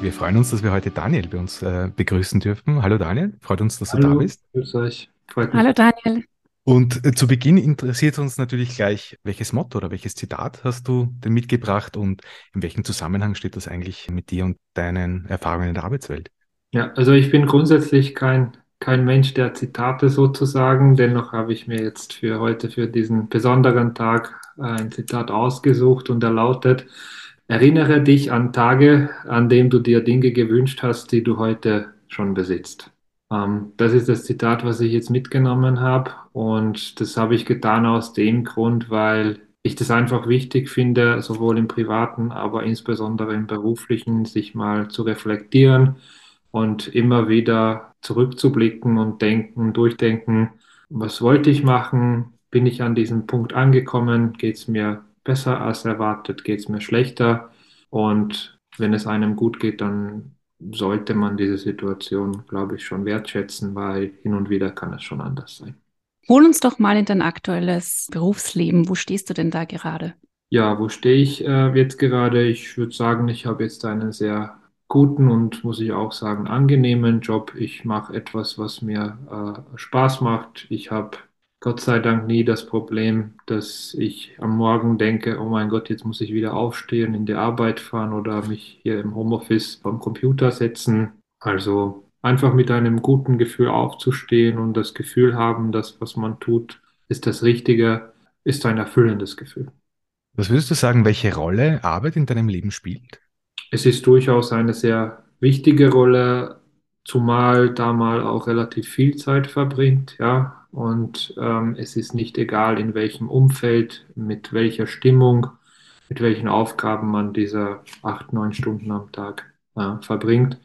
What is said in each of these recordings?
Wir freuen uns, dass wir heute Daniel bei uns äh, begrüßen dürfen. Hallo Daniel, freut uns, dass Hallo, du da bist. Grüß euch. Freut mich. Hallo Daniel. Und äh, zu Beginn interessiert uns natürlich gleich, welches Motto oder welches Zitat hast du denn mitgebracht und in welchem Zusammenhang steht das eigentlich mit dir und deinen Erfahrungen in der Arbeitswelt? Ja, also ich bin grundsätzlich kein, kein Mensch der Zitate sozusagen. Dennoch habe ich mir jetzt für heute, für diesen besonderen Tag, ein Zitat ausgesucht und er lautet, Erinnere dich an Tage, an denen du dir Dinge gewünscht hast, die du heute schon besitzt. Ähm, das ist das Zitat, was ich jetzt mitgenommen habe. Und das habe ich getan aus dem Grund, weil ich das einfach wichtig finde, sowohl im privaten, aber insbesondere im beruflichen, sich mal zu reflektieren und immer wieder zurückzublicken und denken, durchdenken, was wollte ich machen? Bin ich an diesem Punkt angekommen? Geht es mir besser als erwartet? Geht es mir schlechter? Und wenn es einem gut geht, dann sollte man diese Situation, glaube ich, schon wertschätzen, weil hin und wieder kann es schon anders sein. Hol uns doch mal in dein aktuelles Berufsleben. Wo stehst du denn da gerade? Ja, wo stehe ich äh, jetzt gerade? Ich würde sagen, ich habe jetzt einen sehr guten und muss ich auch sagen angenehmen Job. Ich mache etwas, was mir äh, Spaß macht. Ich habe Gott sei Dank nie das Problem, dass ich am Morgen denke, oh mein Gott, jetzt muss ich wieder aufstehen, in die Arbeit fahren oder mich hier im Homeoffice beim Computer setzen. Also einfach mit einem guten Gefühl aufzustehen und das Gefühl haben, dass was man tut, ist das Richtige, ist ein erfüllendes Gefühl. Was würdest du sagen, welche Rolle Arbeit in deinem Leben spielt? Es ist durchaus eine sehr wichtige Rolle, zumal da mal auch relativ viel Zeit verbringt, ja. Und ähm, es ist nicht egal, in welchem Umfeld, mit welcher Stimmung, mit welchen Aufgaben man diese acht, neun Stunden am Tag äh, verbringt.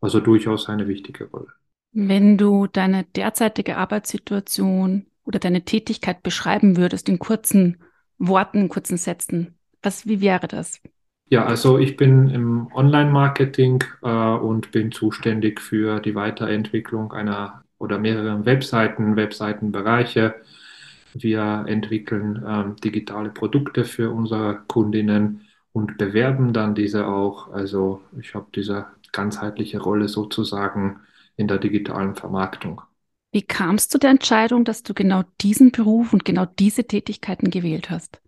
Also durchaus eine wichtige Rolle. Wenn du deine derzeitige Arbeitssituation oder deine Tätigkeit beschreiben würdest in kurzen Worten, kurzen Sätzen, was, wie wäre das? Ja, also ich bin im Online-Marketing äh, und bin zuständig für die Weiterentwicklung einer oder mehreren Webseiten, Webseitenbereiche. Wir entwickeln ähm, digitale Produkte für unsere Kundinnen und bewerben dann diese auch. Also ich habe diese ganzheitliche Rolle sozusagen in der digitalen Vermarktung. Wie kamst du der Entscheidung, dass du genau diesen Beruf und genau diese Tätigkeiten gewählt hast?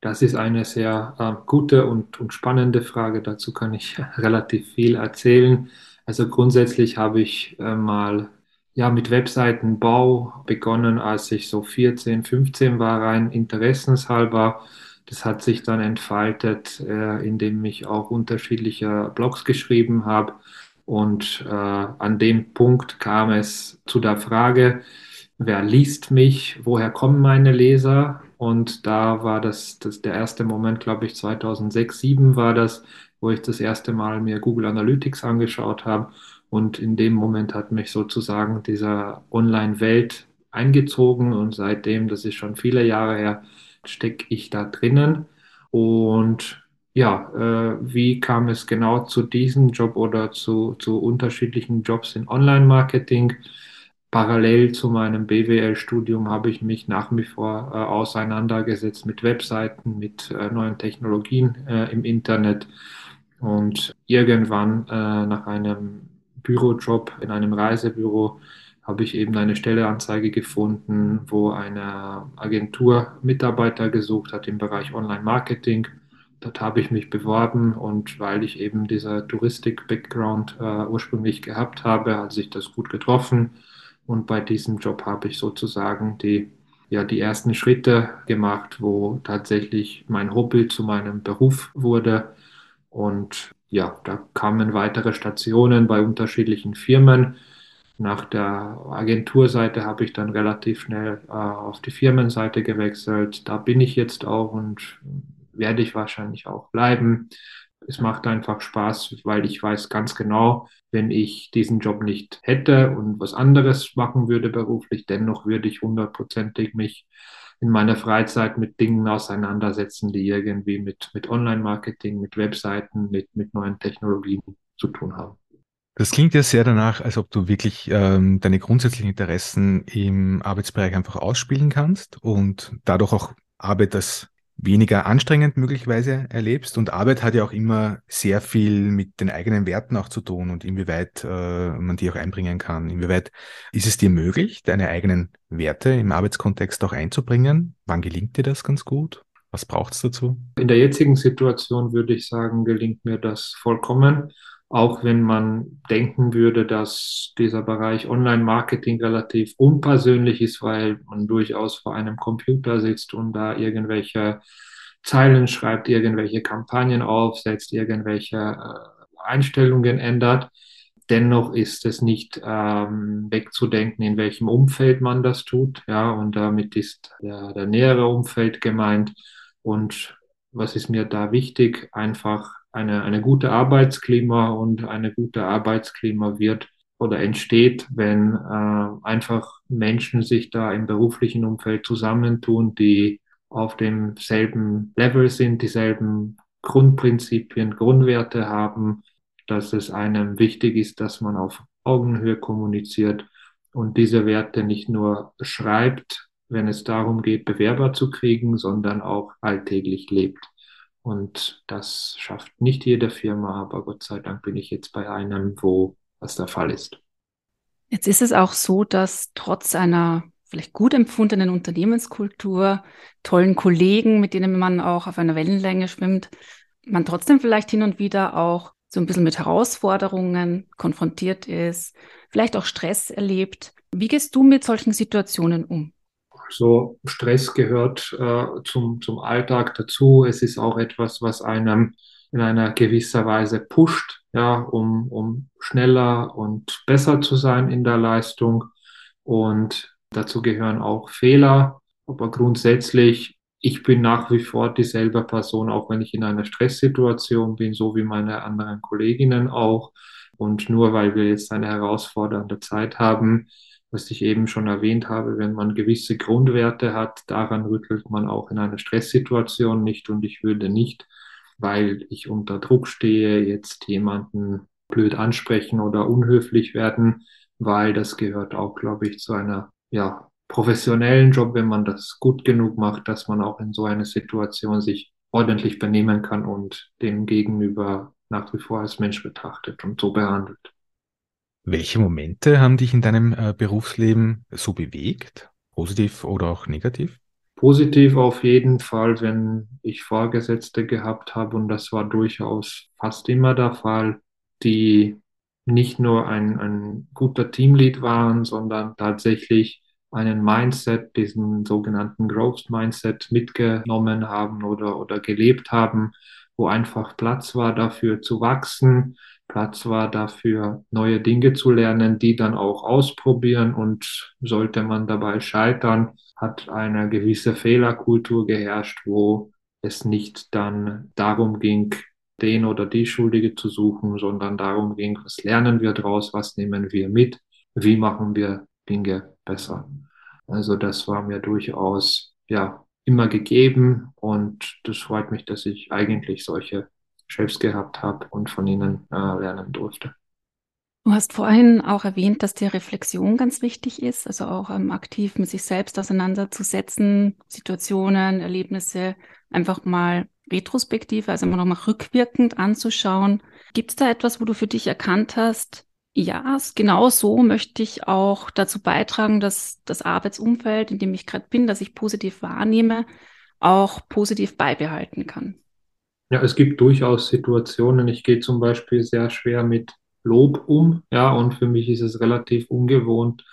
Das ist eine sehr äh, gute und, und spannende Frage. Dazu kann ich relativ viel erzählen. Also grundsätzlich habe ich äh, mal ja mit Webseitenbau begonnen, als ich so 14, 15 war, rein interessenshalber. Das hat sich dann entfaltet, äh, indem ich auch unterschiedliche Blogs geschrieben habe. Und äh, an dem Punkt kam es zu der Frage, wer liest mich, woher kommen meine Leser? Und da war das, das der erste Moment, glaube ich, 2006, 2007 war das, wo ich das erste Mal mir Google Analytics angeschaut habe. Und in dem Moment hat mich sozusagen dieser Online-Welt eingezogen und seitdem, das ist schon viele Jahre her, stecke ich da drinnen. Und ja, äh, wie kam es genau zu diesem Job oder zu, zu unterschiedlichen Jobs in Online-Marketing? Parallel zu meinem BWL-Studium habe ich mich nach wie vor äh, auseinandergesetzt mit Webseiten, mit äh, neuen Technologien äh, im Internet. Und irgendwann äh, nach einem Bürojob in einem Reisebüro habe ich eben eine Stelleanzeige gefunden, wo eine Agentur Mitarbeiter gesucht hat im Bereich Online-Marketing. Dort habe ich mich beworben und weil ich eben dieser Touristik-Background äh, ursprünglich gehabt habe, hat sich das gut getroffen. Und bei diesem Job habe ich sozusagen die, ja, die ersten Schritte gemacht, wo tatsächlich mein Hobby zu meinem Beruf wurde. Und ja, da kamen weitere Stationen bei unterschiedlichen Firmen. Nach der Agenturseite habe ich dann relativ schnell äh, auf die Firmenseite gewechselt. Da bin ich jetzt auch und werde ich wahrscheinlich auch bleiben. es macht einfach Spaß, weil ich weiß ganz genau, wenn ich diesen Job nicht hätte und was anderes machen würde beruflich, dennoch würde ich hundertprozentig mich in meiner Freizeit mit Dingen auseinandersetzen, die irgendwie mit, mit Online-Marketing, mit Webseiten, mit, mit neuen Technologien zu tun haben. Das klingt ja sehr danach, als ob du wirklich ähm, deine grundsätzlichen Interessen im Arbeitsbereich einfach ausspielen kannst und dadurch auch Arbeit als weniger anstrengend möglicherweise erlebst. Und Arbeit hat ja auch immer sehr viel mit den eigenen Werten auch zu tun und inwieweit äh, man die auch einbringen kann. Inwieweit ist es dir möglich, deine eigenen Werte im Arbeitskontext auch einzubringen? Wann gelingt dir das ganz gut? Was braucht es dazu? In der jetzigen Situation würde ich sagen, gelingt mir das vollkommen auch wenn man denken würde, dass dieser Bereich Online-Marketing relativ unpersönlich ist, weil man durchaus vor einem Computer sitzt und da irgendwelche Zeilen schreibt, irgendwelche Kampagnen aufsetzt, irgendwelche äh, Einstellungen ändert. Dennoch ist es nicht ähm, wegzudenken, in welchem Umfeld man das tut. Ja, und damit ist der, der nähere Umfeld gemeint. Und was ist mir da wichtig? Einfach eine, eine gute Arbeitsklima und eine gute Arbeitsklima wird oder entsteht, wenn äh, einfach Menschen sich da im beruflichen Umfeld zusammentun, die auf demselben Level sind, dieselben Grundprinzipien, Grundwerte haben, dass es einem wichtig ist, dass man auf Augenhöhe kommuniziert und diese Werte nicht nur schreibt, wenn es darum geht, Bewerber zu kriegen, sondern auch alltäglich lebt. Und das schafft nicht jede Firma, aber Gott sei Dank bin ich jetzt bei einem, wo das der Fall ist. Jetzt ist es auch so, dass trotz einer vielleicht gut empfundenen Unternehmenskultur, tollen Kollegen, mit denen man auch auf einer Wellenlänge schwimmt, man trotzdem vielleicht hin und wieder auch so ein bisschen mit Herausforderungen konfrontiert ist, vielleicht auch Stress erlebt. Wie gehst du mit solchen Situationen um? So Stress gehört äh, zum, zum Alltag dazu. Es ist auch etwas, was einem in einer gewisser Weise pusht, ja, um, um schneller und besser zu sein in der Leistung. Und dazu gehören auch Fehler. Aber grundsätzlich, ich bin nach wie vor dieselbe Person, auch wenn ich in einer Stresssituation bin, so wie meine anderen Kolleginnen auch. Und nur weil wir jetzt eine herausfordernde Zeit haben, was ich eben schon erwähnt habe, wenn man gewisse Grundwerte hat, daran rüttelt man auch in einer Stresssituation nicht und ich würde nicht, weil ich unter Druck stehe, jetzt jemanden blöd ansprechen oder unhöflich werden, weil das gehört auch, glaube ich, zu einer ja, professionellen Job, wenn man das gut genug macht, dass man auch in so einer Situation sich ordentlich benehmen kann und dem Gegenüber nach wie vor als Mensch betrachtet und so behandelt. Welche Momente haben dich in deinem äh, Berufsleben so bewegt? Positiv oder auch negativ? Positiv auf jeden Fall, wenn ich Vorgesetzte gehabt habe, und das war durchaus fast immer der Fall, die nicht nur ein, ein guter Teamlead waren, sondern tatsächlich einen Mindset, diesen sogenannten Growth Mindset mitgenommen haben oder, oder gelebt haben, wo einfach Platz war dafür zu wachsen, Platz war dafür, neue Dinge zu lernen, die dann auch ausprobieren und sollte man dabei scheitern, hat eine gewisse Fehlerkultur geherrscht, wo es nicht dann darum ging, den oder die Schuldige zu suchen, sondern darum ging, was lernen wir daraus, was nehmen wir mit, wie machen wir Dinge besser. Also das war mir durchaus ja immer gegeben und das freut mich, dass ich eigentlich solche Chefs gehabt habe und von ihnen äh, lernen durfte. Du hast vorhin auch erwähnt, dass die Reflexion ganz wichtig ist, also auch ähm, aktiv mit sich selbst auseinanderzusetzen, Situationen, Erlebnisse einfach mal retrospektiv, also immer nochmal rückwirkend anzuschauen. Gibt es da etwas, wo du für dich erkannt hast, ja, genau so möchte ich auch dazu beitragen, dass das Arbeitsumfeld, in dem ich gerade bin, das ich positiv wahrnehme, auch positiv beibehalten kann? Ja, es gibt durchaus Situationen. Ich gehe zum Beispiel sehr schwer mit Lob um. Ja, und für mich ist es relativ ungewohnt,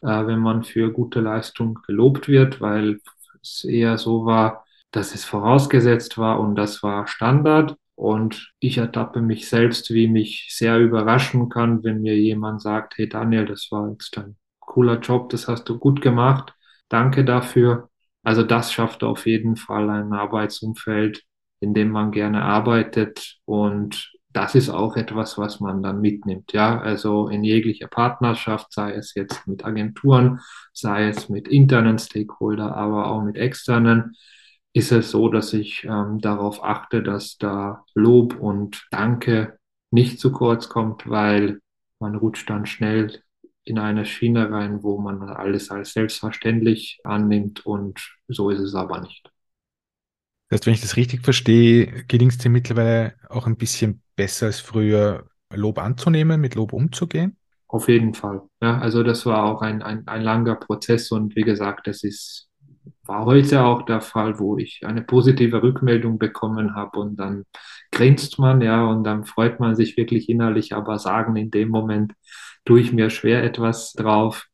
äh, wenn man für gute Leistung gelobt wird, weil es eher so war, dass es vorausgesetzt war und das war Standard. Und ich ertappe mich selbst, wie mich sehr überraschen kann, wenn mir jemand sagt, hey Daniel, das war jetzt ein cooler Job, das hast du gut gemacht, danke dafür. Also das schafft auf jeden Fall ein Arbeitsumfeld, in dem man gerne arbeitet. Und das ist auch etwas, was man dann mitnimmt. Ja, also in jeglicher Partnerschaft, sei es jetzt mit Agenturen, sei es mit internen Stakeholder, aber auch mit externen, ist es so, dass ich ähm, darauf achte, dass da Lob und Danke nicht zu kurz kommt, weil man rutscht dann schnell in eine Schiene rein, wo man alles als selbstverständlich annimmt und so ist es aber nicht. Das heißt, wenn ich das richtig verstehe, gelingt es dir mittlerweile auch ein bisschen besser als früher, Lob anzunehmen, mit Lob umzugehen? Auf jeden Fall. Ja, also das war auch ein, ein, ein langer Prozess und wie gesagt, das ist, war heute auch der Fall, wo ich eine positive Rückmeldung bekommen habe und dann grinst man, ja, und dann freut man sich wirklich innerlich, aber sagen in dem Moment, tue ich mir schwer etwas drauf.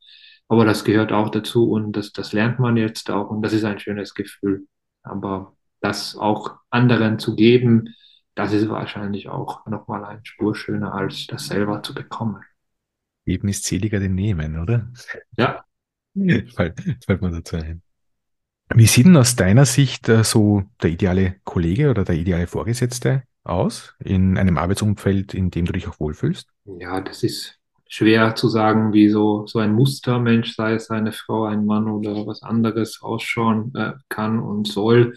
Aber das gehört auch dazu und das, das lernt man jetzt auch und das ist ein schönes Gefühl. Aber das auch anderen zu geben, das ist wahrscheinlich auch nochmal ein Spur schöner, als das selber zu bekommen. Geben ist seliger denn nehmen, oder? Ja. fällt, fällt mir dazu ein. Wie sieht denn aus deiner Sicht äh, so der ideale Kollege oder der ideale Vorgesetzte aus in einem Arbeitsumfeld, in dem du dich auch wohlfühlst? Ja, das ist schwer zu sagen, wie so, so ein Mustermensch, sei es eine Frau, ein Mann oder was anderes ausschauen äh, kann und soll.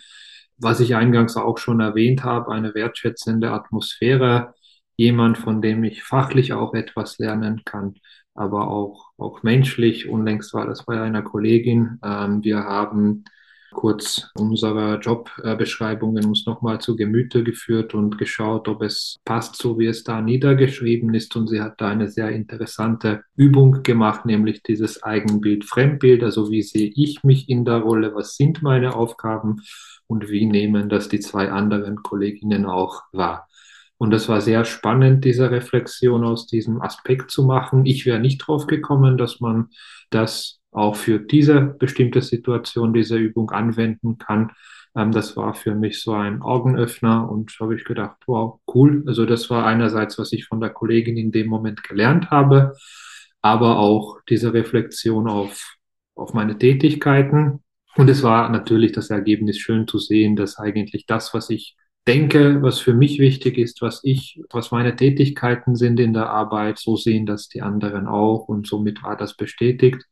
Was ich eingangs auch schon erwähnt habe, eine wertschätzende Atmosphäre, jemand, von dem ich fachlich auch etwas lernen kann, aber auch, auch menschlich. Unlängst war das bei einer Kollegin. Ähm, wir haben kurz unsere Jobbeschreibungen uns nochmal zu Gemüte geführt und geschaut, ob es passt, so wie es da niedergeschrieben ist. Und sie hat da eine sehr interessante Übung gemacht, nämlich dieses Eigenbild-Fremdbild. Also wie sehe ich mich in der Rolle? Was sind meine Aufgaben? Und wie nehmen das die zwei anderen Kolleginnen auch wahr? Und das war sehr spannend, diese Reflexion aus diesem Aspekt zu machen. Ich wäre nicht drauf gekommen, dass man das auch für diese bestimmte Situation, diese Übung anwenden kann. Ähm, das war für mich so ein Augenöffner und habe ich gedacht, wow, cool. Also das war einerseits, was ich von der Kollegin in dem Moment gelernt habe, aber auch diese Reflexion auf, auf meine Tätigkeiten. Und es war natürlich das Ergebnis schön zu sehen, dass eigentlich das, was ich denke, was für mich wichtig ist, was ich, was meine Tätigkeiten sind in der Arbeit, so sehen das die anderen auch und somit war das bestätigt.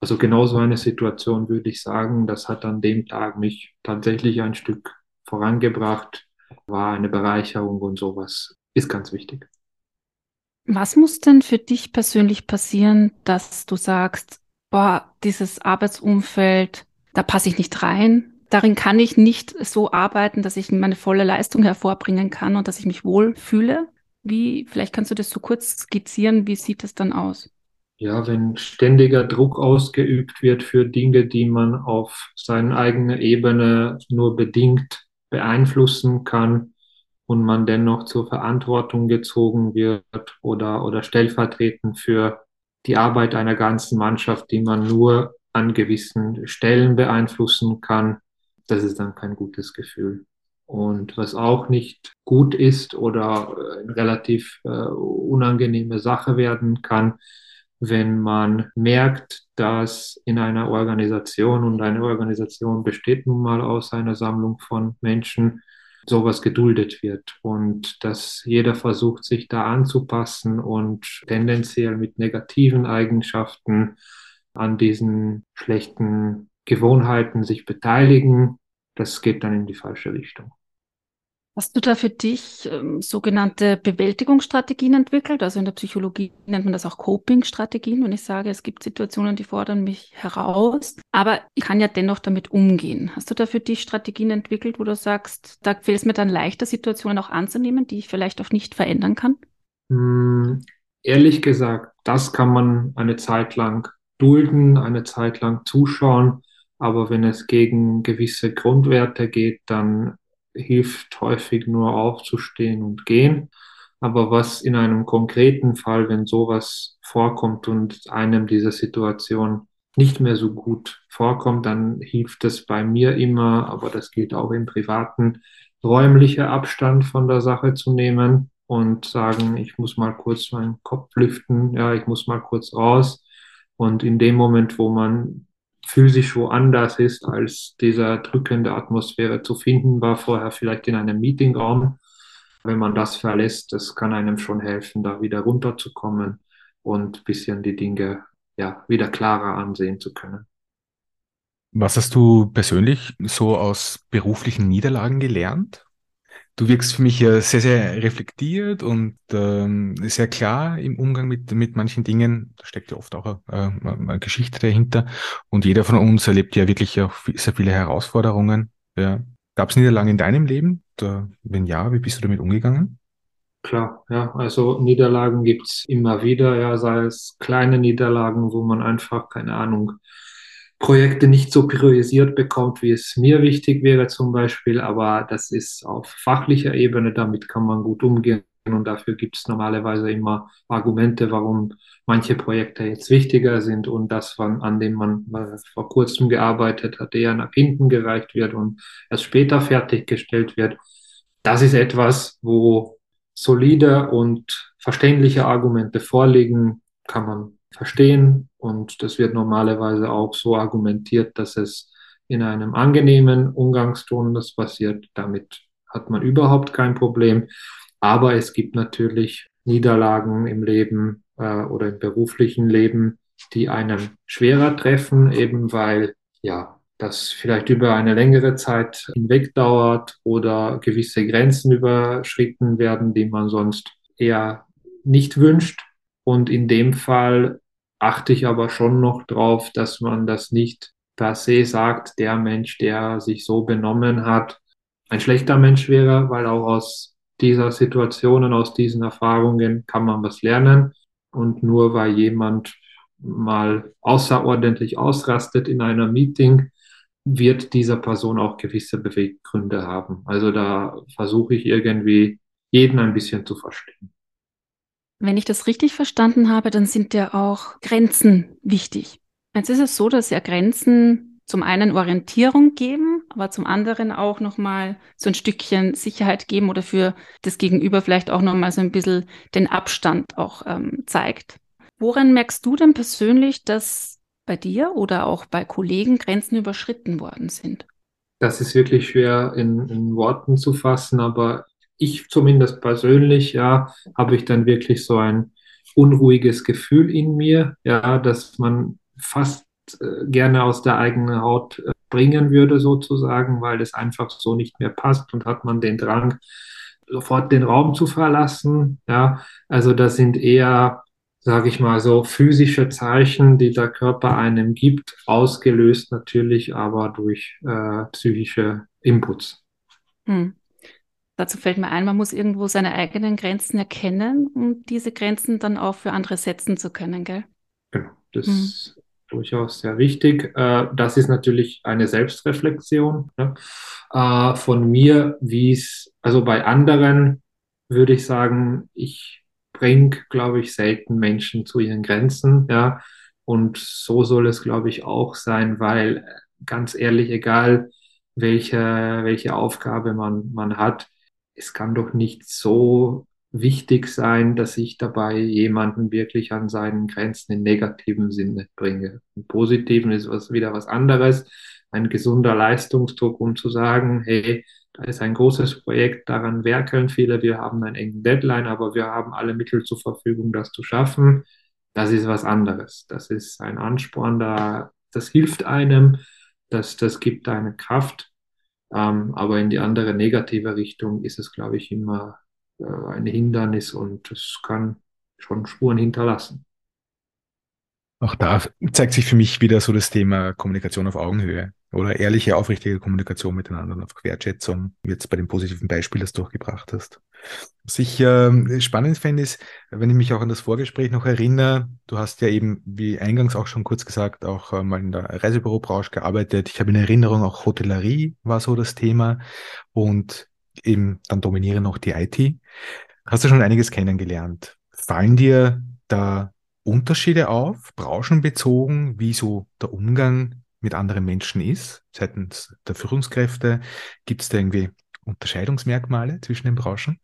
Also genau so eine Situation würde ich sagen, das hat an dem Tag mich tatsächlich ein Stück vorangebracht, war eine Bereicherung und sowas ist ganz wichtig. Was muss denn für dich persönlich passieren, dass du sagst, boah, dieses Arbeitsumfeld, da passe ich nicht rein, darin kann ich nicht so arbeiten, dass ich meine volle Leistung hervorbringen kann und dass ich mich wohlfühle? Wie, vielleicht kannst du das so kurz skizzieren, wie sieht das dann aus? ja, wenn ständiger Druck ausgeübt wird für Dinge, die man auf seiner eigenen Ebene nur bedingt beeinflussen kann und man dennoch zur Verantwortung gezogen wird oder, oder stellvertretend für die Arbeit einer ganzen Mannschaft, die man nur an gewissen Stellen beeinflussen kann, das ist dann kein gutes Gefühl. Und was auch nicht gut ist oder eine relativ äh, unangenehme Sache werden kann, wenn man merkt, dass in einer Organisation und eine Organisation besteht nun mal aus einer Sammlung von Menschen, sowas geduldet wird und dass jeder versucht, sich da anzupassen und tendenziell mit negativen Eigenschaften an diesen schlechten Gewohnheiten sich beteiligen, das geht dann in die falsche Richtung. Hast du da für dich ähm, sogenannte Bewältigungsstrategien entwickelt? Also in der Psychologie nennt man das auch Coping-Strategien, wenn ich sage, es gibt Situationen, die fordern mich heraus, aber ich kann ja dennoch damit umgehen. Hast du da für dich Strategien entwickelt, wo du sagst, da fällt es mir dann leichter, Situationen auch anzunehmen, die ich vielleicht auch nicht verändern kann? Hm, ehrlich gesagt, das kann man eine Zeit lang dulden, eine Zeit lang zuschauen. Aber wenn es gegen gewisse Grundwerte geht, dann hilft häufig nur aufzustehen und gehen. Aber was in einem konkreten Fall, wenn sowas vorkommt und einem diese Situation nicht mehr so gut vorkommt, dann hilft es bei mir immer, aber das gilt auch im privaten, räumlicher Abstand von der Sache zu nehmen und sagen, ich muss mal kurz meinen Kopf lüften, ja, ich muss mal kurz raus. Und in dem Moment, wo man physisch woanders ist, als dieser drückende Atmosphäre zu finden war, vorher vielleicht in einem Meetingraum. Wenn man das verlässt, das kann einem schon helfen, da wieder runterzukommen und bisschen die Dinge ja, wieder klarer ansehen zu können. Was hast du persönlich so aus beruflichen Niederlagen gelernt? Du wirkst für mich sehr, sehr reflektiert und ähm, sehr klar im Umgang mit, mit manchen Dingen. Da steckt ja oft auch eine, eine Geschichte dahinter. Und jeder von uns erlebt ja wirklich auch sehr viele Herausforderungen. Ja. Gab es Niederlagen in deinem Leben? Da, wenn ja, wie bist du damit umgegangen? Klar, ja, also Niederlagen gibt's immer wieder, ja, sei es kleine Niederlagen, wo man einfach, keine Ahnung, Projekte nicht so priorisiert bekommt, wie es mir wichtig wäre zum Beispiel, aber das ist auf fachlicher Ebene, damit kann man gut umgehen und dafür gibt es normalerweise immer Argumente, warum manche Projekte jetzt wichtiger sind und das, an dem man vor kurzem gearbeitet hat, eher nach hinten gereicht wird und erst später fertiggestellt wird. Das ist etwas, wo solide und verständliche Argumente vorliegen, kann man verstehen und das wird normalerweise auch so argumentiert, dass es in einem angenehmen Umgangston das passiert. Damit hat man überhaupt kein Problem. Aber es gibt natürlich Niederlagen im Leben äh, oder im beruflichen Leben, die einem schwerer treffen, eben weil ja das vielleicht über eine längere Zeit hinweg dauert oder gewisse Grenzen überschritten werden, die man sonst eher nicht wünscht. Und in dem Fall achte ich aber schon noch drauf, dass man das nicht per se sagt, der Mensch, der sich so benommen hat, ein schlechter Mensch wäre, weil auch aus dieser Situation und aus diesen Erfahrungen kann man was lernen. Und nur weil jemand mal außerordentlich ausrastet in einer Meeting, wird dieser Person auch gewisse Beweggründe haben. Also da versuche ich irgendwie jeden ein bisschen zu verstehen. Wenn ich das richtig verstanden habe, dann sind ja auch Grenzen wichtig. Jetzt ist es so, dass ja Grenzen zum einen Orientierung geben, aber zum anderen auch nochmal so ein Stückchen Sicherheit geben oder für das Gegenüber vielleicht auch nochmal so ein bisschen den Abstand auch ähm, zeigt. Woran merkst du denn persönlich, dass bei dir oder auch bei Kollegen Grenzen überschritten worden sind? Das ist wirklich schwer in, in Worten zu fassen, aber ich zumindest persönlich, ja, habe ich dann wirklich so ein unruhiges Gefühl in mir, ja, dass man fast äh, gerne aus der eigenen Haut äh, bringen würde, sozusagen, weil es einfach so nicht mehr passt und hat man den Drang, sofort den Raum zu verlassen. Ja, also das sind eher, sage ich mal, so physische Zeichen, die der Körper einem gibt, ausgelöst natürlich aber durch äh, psychische Inputs. Hm. Dazu fällt mir ein, man muss irgendwo seine eigenen Grenzen erkennen, um diese Grenzen dann auch für andere setzen zu können, gell? Genau, das hm. ist durchaus sehr wichtig. Äh, das ist natürlich eine Selbstreflexion ne? Äh, von mir, wie es, also bei anderen würde ich sagen, ich bringe, glaube ich, selten Menschen zu ihren Grenzen, ja. Und so soll es, glaube ich, auch sein, weil ganz ehrlich, egal welche, welche Aufgabe man, man hat, es kann doch nicht so wichtig sein, dass ich dabei jemanden wirklich an seinen Grenzen in negativen Sinne bringe. Im positiven ist was wieder was anderes, ein gesunder Leistungsdruck, um zu sagen, hey, da ist ein großes Projekt, daran werkeln viele, wir haben einen engen Deadline, aber wir haben alle Mittel zur Verfügung, das zu schaffen. Das ist was anderes. Das ist ein Ansporn, da, das hilft einem, das, das gibt eine Kraft. Ähm, aber in die andere negative Richtung ist es, glaube ich, immer äh, ein Hindernis und es kann schon Spuren hinterlassen. Auch da zeigt sich für mich wieder so das Thema Kommunikation auf Augenhöhe oder ehrliche, aufrichtige Kommunikation miteinander auf Wertschätzung, jetzt bei dem positiven Beispiel, das du auch gebracht hast. Was ich äh, spannend fände, ist, wenn ich mich auch an das Vorgespräch noch erinnere, du hast ja eben, wie eingangs auch schon kurz gesagt, auch äh, mal in der Reisebürobranche gearbeitet. Ich habe in Erinnerung, auch Hotellerie war so das Thema und eben dann dominieren noch die IT. Hast du schon einiges kennengelernt? Fallen dir da Unterschiede auf, branchenbezogen, wie so der Umgang mit anderen Menschen ist, seitens der Führungskräfte? Gibt es da irgendwie Unterscheidungsmerkmale zwischen den Branchen?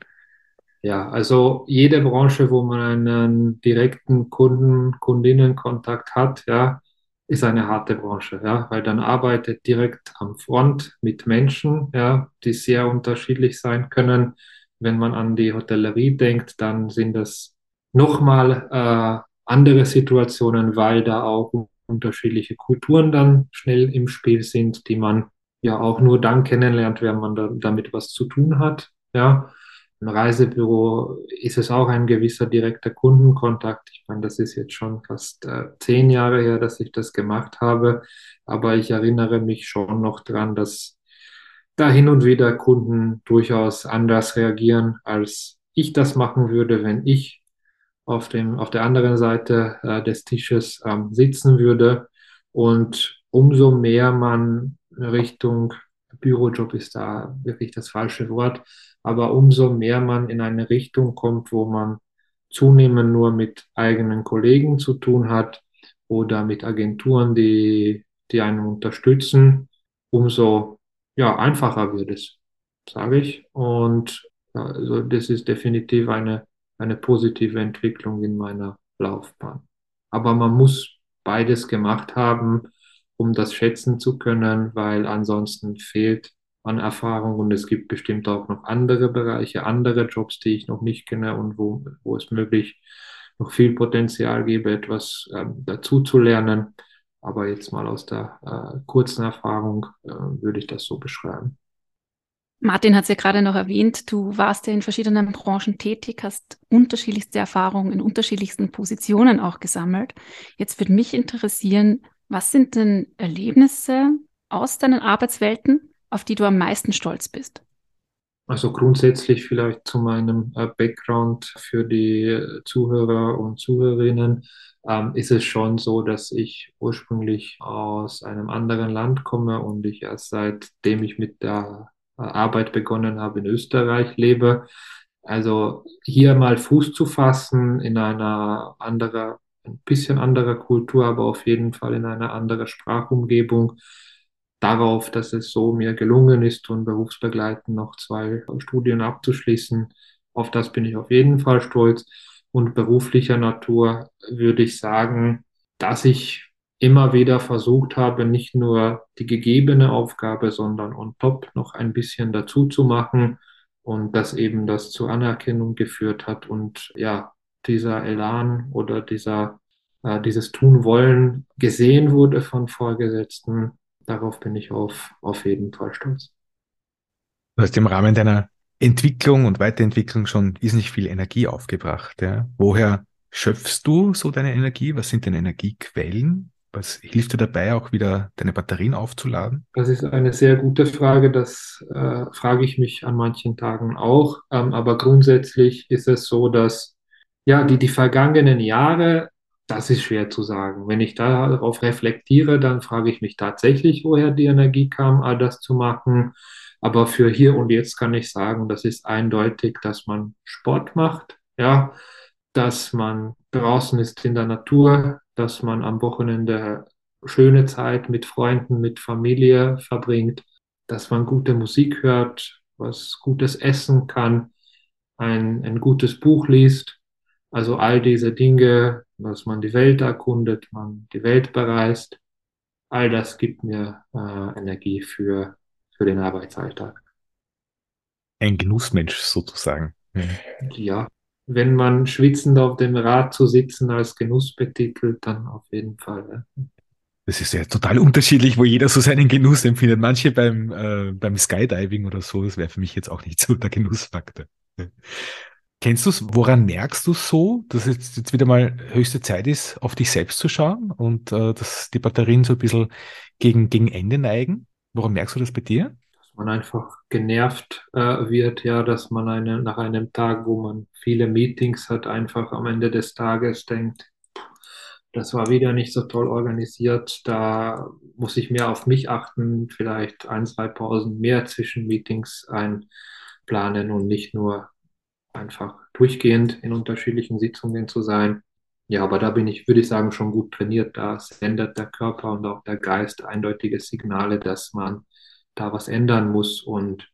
Ja, also jede Branche, wo man einen direkten Kunden, Kundinnenkontakt hat, ja, ist eine harte Branche, ja, weil dann arbeitet direkt am Front mit Menschen, ja, die sehr unterschiedlich sein können. Wenn man an die Hotellerie denkt, dann sind das nochmal äh, andere Situationen, weil da auch unterschiedliche Kulturen dann schnell im Spiel sind, die man ja auch nur dann kennenlernt, wenn man da, damit was zu tun hat. Ja, im Reisebüro ist es auch ein gewisser direkter Kundenkontakt. Ich meine, das ist jetzt schon fast äh, zehn Jahre her, dass ich das gemacht habe, aber ich erinnere mich schon noch dran, dass da hin und wieder Kunden durchaus anders reagieren, als ich das machen würde, wenn ich auf dem, auf der anderen Seite äh, des Tisches ähm, sitzen würde. Und umso mehr man Richtung Bürojob ist da wirklich das falsche Wort, aber umso mehr man in eine Richtung kommt, wo man zunehmend nur mit eigenen Kollegen zu tun hat oder mit Agenturen, die, die einen unterstützen, umso ja, einfacher wird es, sage ich. Und also das ist definitiv eine eine positive Entwicklung in meiner Laufbahn. Aber man muss beides gemacht haben, um das schätzen zu können, weil ansonsten fehlt an Erfahrung und es gibt bestimmt auch noch andere Bereiche, andere Jobs, die ich noch nicht kenne und wo, wo es möglich noch viel Potenzial gäbe, etwas ähm, dazu zu lernen. Aber jetzt mal aus der äh, kurzen Erfahrung äh, würde ich das so beschreiben. Martin hat es ja gerade noch erwähnt, du warst ja in verschiedenen Branchen tätig, hast unterschiedlichste Erfahrungen in unterschiedlichsten Positionen auch gesammelt. Jetzt würde mich interessieren, was sind denn Erlebnisse aus deinen Arbeitswelten, auf die du am meisten stolz bist? Also grundsätzlich vielleicht zu meinem äh, Background für die Zuhörer und Zuhörerinnen ähm, ist es schon so, dass ich ursprünglich aus einem anderen Land komme und ich erst seitdem ich mit der Arbeit begonnen habe, in Österreich lebe. Also hier mal Fuß zu fassen in einer anderen, ein bisschen anderer Kultur, aber auf jeden Fall in einer anderen Sprachumgebung. Darauf, dass es so mir gelungen ist und berufsbegleitend noch zwei Studien abzuschließen, auf das bin ich auf jeden Fall stolz. Und beruflicher Natur würde ich sagen, dass ich immer wieder versucht habe, nicht nur die gegebene Aufgabe, sondern on top noch ein bisschen dazu zu machen und dass eben das zur Anerkennung geführt hat und ja, dieser Elan oder dieser, äh, dieses Tun wollen gesehen wurde von Vorgesetzten. Darauf bin ich auf, auf jeden Fall stolz. Du hast im Rahmen deiner Entwicklung und Weiterentwicklung schon wesentlich viel Energie aufgebracht. Ja? Woher schöpfst du so deine Energie? Was sind deine Energiequellen? Was hilft dir dabei, auch wieder deine Batterien aufzuladen? Das ist eine sehr gute Frage. Das äh, frage ich mich an manchen Tagen auch. Ähm, aber grundsätzlich ist es so, dass ja, die, die vergangenen Jahre, das ist schwer zu sagen. Wenn ich darauf reflektiere, dann frage ich mich tatsächlich, woher die Energie kam, all das zu machen. Aber für hier und jetzt kann ich sagen, das ist eindeutig, dass man Sport macht, ja, dass man draußen ist in der Natur, dass man am Wochenende schöne Zeit mit Freunden, mit Familie verbringt, dass man gute Musik hört, was Gutes essen kann, ein, ein gutes Buch liest. Also all diese Dinge, dass man die Welt erkundet, man die Welt bereist, all das gibt mir äh, Energie für, für den Arbeitsalltag. Ein Genussmensch sozusagen. Ja, wenn man schwitzend auf dem Rad zu sitzen als Genuss betitelt, dann auf jeden Fall. Ja. Das ist ja total unterschiedlich, wo jeder so seinen Genuss empfindet. Manche beim, äh, beim Skydiving oder so, das wäre für mich jetzt auch nicht so der Genussfaktor. Kennst du es? Woran merkst du so, dass es jetzt wieder mal höchste Zeit ist, auf dich selbst zu schauen und äh, dass die Batterien so ein bisschen gegen, gegen Ende neigen? Woran merkst du das bei dir? Man einfach genervt äh, wird, ja, dass man eine, nach einem Tag, wo man viele Meetings hat, einfach am Ende des Tages denkt, das war wieder nicht so toll organisiert, da muss ich mehr auf mich achten, vielleicht ein, zwei Pausen mehr zwischen Meetings einplanen und nicht nur einfach durchgehend in unterschiedlichen Sitzungen zu sein. Ja, aber da bin ich, würde ich sagen, schon gut trainiert. Da sendet der Körper und auch der Geist eindeutige Signale, dass man da was ändern muss. Und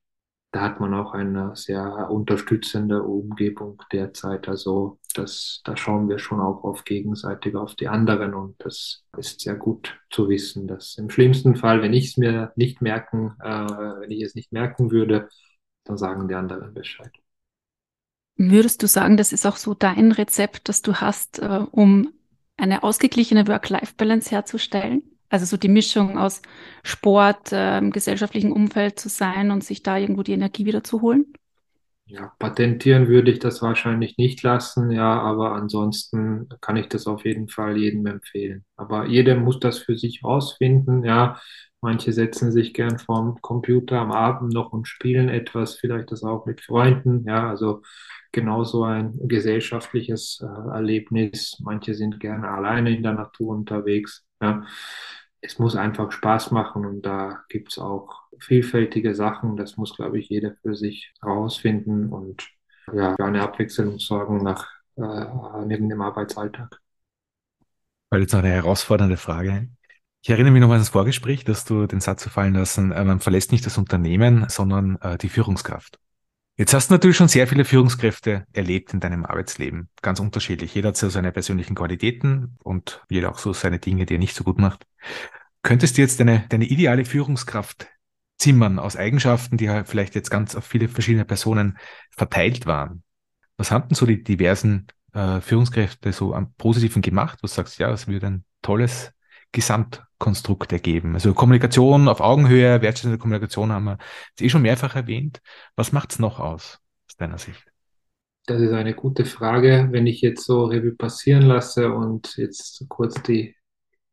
da hat man auch eine sehr unterstützende Umgebung derzeit. Also das, da schauen wir schon auch auf gegenseitig auf die anderen und das ist sehr gut zu wissen, dass im schlimmsten Fall, wenn ich es mir nicht merken, äh, wenn ich es nicht merken würde, dann sagen die anderen Bescheid. Würdest du sagen, das ist auch so dein Rezept, das du hast, äh, um eine ausgeglichene Work-Life-Balance herzustellen? Also so die Mischung aus Sport, äh, gesellschaftlichen Umfeld zu sein und sich da irgendwo die Energie wieder zu holen? Ja, patentieren würde ich das wahrscheinlich nicht lassen, ja, aber ansonsten kann ich das auf jeden Fall jedem empfehlen. Aber jeder muss das für sich rausfinden, ja. Manche setzen sich gern vorm Computer am Abend noch und spielen etwas, vielleicht das auch mit Freunden, ja, also genauso ein gesellschaftliches äh, Erlebnis. Manche sind gerne alleine in der Natur unterwegs, ja es muss einfach Spaß machen und da gibt es auch vielfältige Sachen. Das muss, glaube ich, jeder für sich herausfinden und ja, für eine Abwechslung sorgen nach äh, neben dem Arbeitsalltag. Weil jetzt noch eine herausfordernde Frage. Ich erinnere mich noch an das Vorgespräch, dass du den Satz gefallen lassen, äh, man verlässt nicht das Unternehmen, sondern äh, die Führungskraft. Jetzt hast du natürlich schon sehr viele Führungskräfte erlebt in deinem Arbeitsleben. Ganz unterschiedlich. Jeder hat so seine persönlichen Qualitäten und jeder auch so seine Dinge, die er nicht so gut macht. Könntest du jetzt deine, deine ideale Führungskraft zimmern aus Eigenschaften, die vielleicht jetzt ganz auf viele verschiedene Personen verteilt waren? Was haben denn so die diversen äh, Führungskräfte so am Positiven gemacht? Du sagst, ja, es würde ein tolles Gesamtkonstrukt ergeben. Also Kommunikation auf Augenhöhe, wertschätzende Kommunikation haben wir eh schon mehrfach erwähnt. Was macht es noch aus, aus deiner Sicht? Das ist eine gute Frage. Wenn ich jetzt so Revue passieren lasse und jetzt kurz die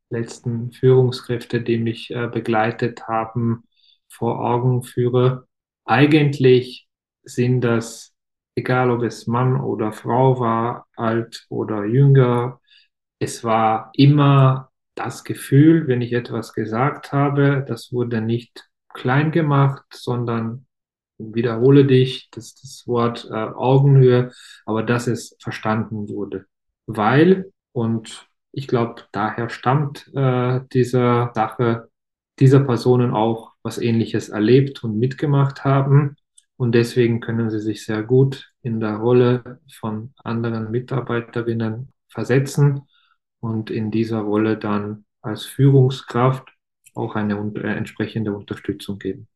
letzten Führungskräfte, die mich äh, begleitet haben, vor Augen führe, eigentlich sind das, egal ob es Mann oder Frau war, alt oder jünger, es war immer das Gefühl, wenn ich etwas gesagt habe, das wurde nicht klein gemacht, sondern wiederhole dich, das, das Wort äh, Augenhöhe, aber dass es verstanden wurde. Weil, und ich glaube, daher stammt äh, dieser Sache, dieser Personen auch was Ähnliches erlebt und mitgemacht haben. Und deswegen können sie sich sehr gut in der Rolle von anderen Mitarbeiterinnen versetzen und in dieser Rolle dann als Führungskraft auch eine äh, entsprechende Unterstützung geben.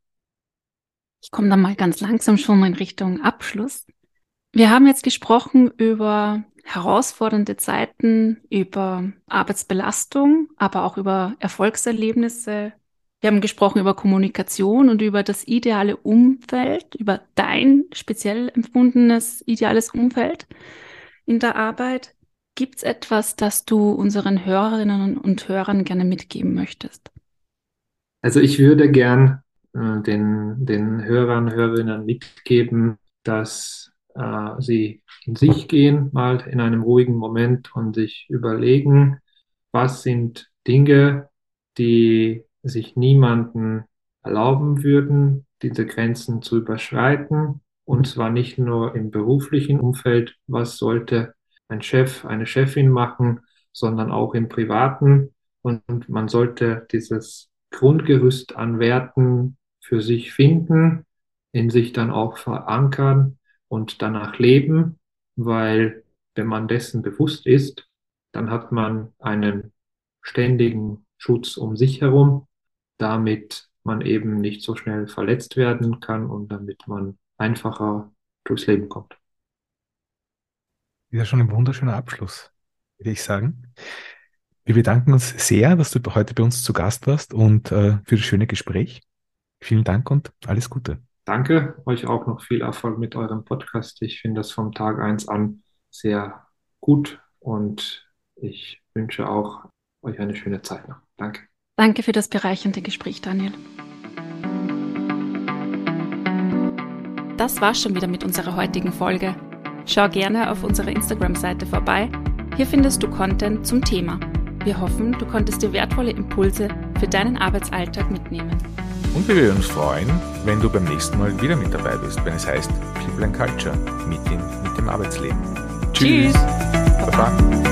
Ich komme dann mal ganz langsam schon in Richtung Abschluss. Wir haben jetzt gesprochen über herausfordernde Zeiten, über Arbeitsbelastung, aber auch über Erfolgserlebnisse. Wir haben gesprochen über Kommunikation und über das ideale Umfeld, über dein speziell empfundenes ideales Umfeld in der Arbeit. Gibt es etwas, das du unseren Hörerinnen und Hörern gerne mitgeben möchtest? Also ich würde gern äh, den, den Hörern, Hörerinnen mitgeben, dass äh, sie in sich gehen, mal in einem ruhigen Moment und sich überlegen, was sind Dinge, die sich niemanden erlauben würden, diese Grenzen zu überschreiten. Und zwar nicht nur im beruflichen Umfeld, was sollte ein Chef, eine Chefin machen, sondern auch im privaten. Und man sollte dieses Grundgerüst an Werten für sich finden, in sich dann auch verankern und danach leben, weil wenn man dessen bewusst ist, dann hat man einen ständigen Schutz um sich herum, damit man eben nicht so schnell verletzt werden kann und damit man einfacher durchs Leben kommt ja schon ein wunderschöner Abschluss, würde ich sagen. Wir bedanken uns sehr, dass du heute bei uns zu Gast warst und äh, für das schöne Gespräch. Vielen Dank und alles Gute. Danke, euch auch noch viel Erfolg mit eurem Podcast. Ich finde das vom Tag eins an sehr gut und ich wünsche auch euch eine schöne Zeit noch. Danke. Danke für das bereichernde Gespräch, Daniel. Das war's schon wieder mit unserer heutigen Folge. Schau gerne auf unserer Instagram-Seite vorbei. Hier findest du Content zum Thema. Wir hoffen, du konntest dir wertvolle Impulse für deinen Arbeitsalltag mitnehmen. Und wir würden uns freuen, wenn du beim nächsten Mal wieder mit dabei bist, wenn es heißt People and Culture, Meeting mit dem Arbeitsleben. Tschüss. Tschüss. Baba. Baba.